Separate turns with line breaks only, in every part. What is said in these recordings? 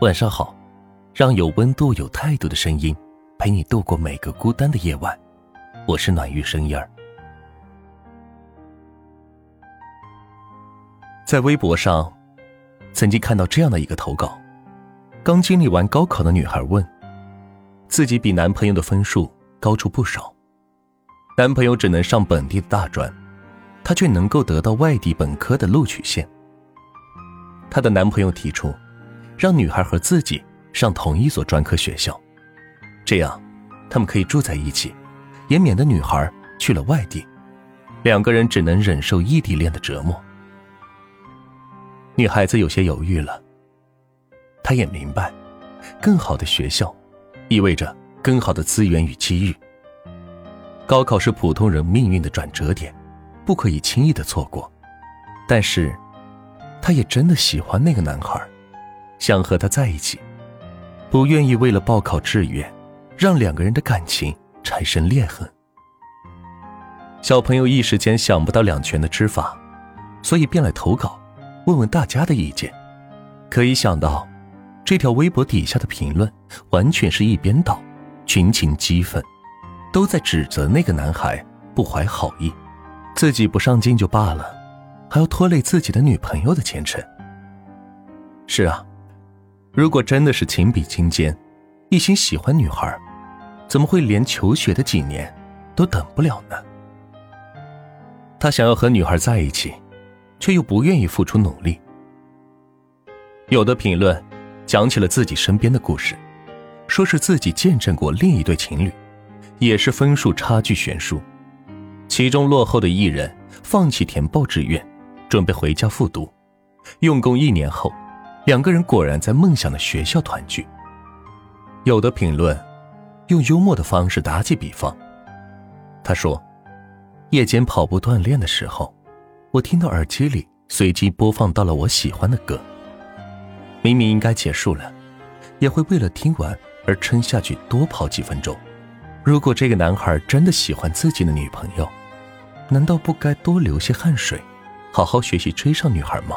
晚上好，让有温度、有态度的声音陪你度过每个孤单的夜晚。我是暖玉声音儿。在微博上，曾经看到这样的一个投稿：刚经历完高考的女孩问，自己比男朋友的分数高出不少，男朋友只能上本地的大专，她却能够得到外地本科的录取线。她的男朋友提出。让女孩和自己上同一所专科学校，这样，他们可以住在一起，也免得女孩去了外地，两个人只能忍受异地恋的折磨。女孩子有些犹豫了，她也明白，更好的学校，意味着更好的资源与机遇。高考是普通人命运的转折点，不可以轻易的错过。但是，她也真的喜欢那个男孩。想和他在一起，不愿意为了报考志愿，让两个人的感情产生裂痕。小朋友一时间想不到两全的之法，所以便来投稿，问问大家的意见。可以想到，这条微博底下的评论完全是一边倒，群情激愤，都在指责那个男孩不怀好意，自己不上进就罢了，还要拖累自己的女朋友的前程。是啊。如果真的是情比金坚，一心喜欢女孩，怎么会连求学的几年都等不了呢？他想要和女孩在一起，却又不愿意付出努力。有的评论讲起了自己身边的故事，说是自己见证过另一对情侣，也是分数差距悬殊，其中落后的艺人放弃填报志愿，准备回家复读，用功一年后。两个人果然在梦想的学校团聚。有的评论用幽默的方式打起比方。他说：“夜间跑步锻炼的时候，我听到耳机里随机播放到了我喜欢的歌。明明应该结束了，也会为了听完而撑下去多跑几分钟。如果这个男孩真的喜欢自己的女朋友，难道不该多流些汗水，好好学习追上女孩吗？”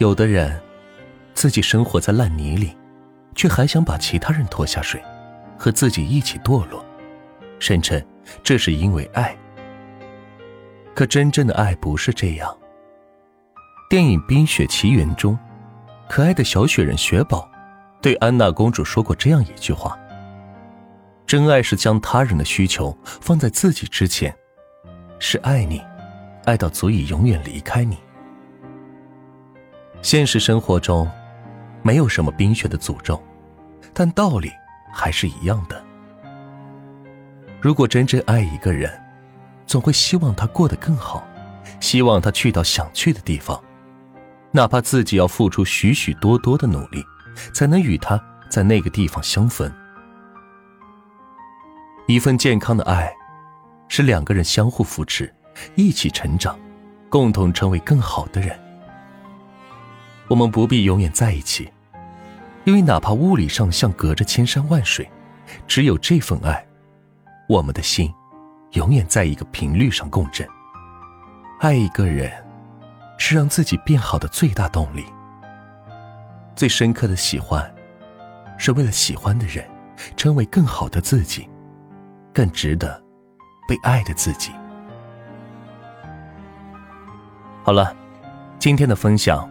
有的人，自己生活在烂泥里，却还想把其他人拖下水，和自己一起堕落，声称这是因为爱。可真正的爱不是这样。电影《冰雪奇缘》中，可爱的小雪人雪宝，对安娜公主说过这样一句话：“真爱是将他人的需求放在自己之前，是爱你，爱到足以永远离开你。”现实生活中，没有什么冰雪的诅咒，但道理还是一样的。如果真正爱一个人，总会希望他过得更好，希望他去到想去的地方，哪怕自己要付出许许多多的努力，才能与他在那个地方相逢。一份健康的爱，是两个人相互扶持，一起成长，共同成为更好的人。我们不必永远在一起，因为哪怕物理上像隔着千山万水，只有这份爱，我们的心永远在一个频率上共振。爱一个人，是让自己变好的最大动力。最深刻的喜欢，是为了喜欢的人，成为更好的自己，更值得被爱的自己。好了，今天的分享。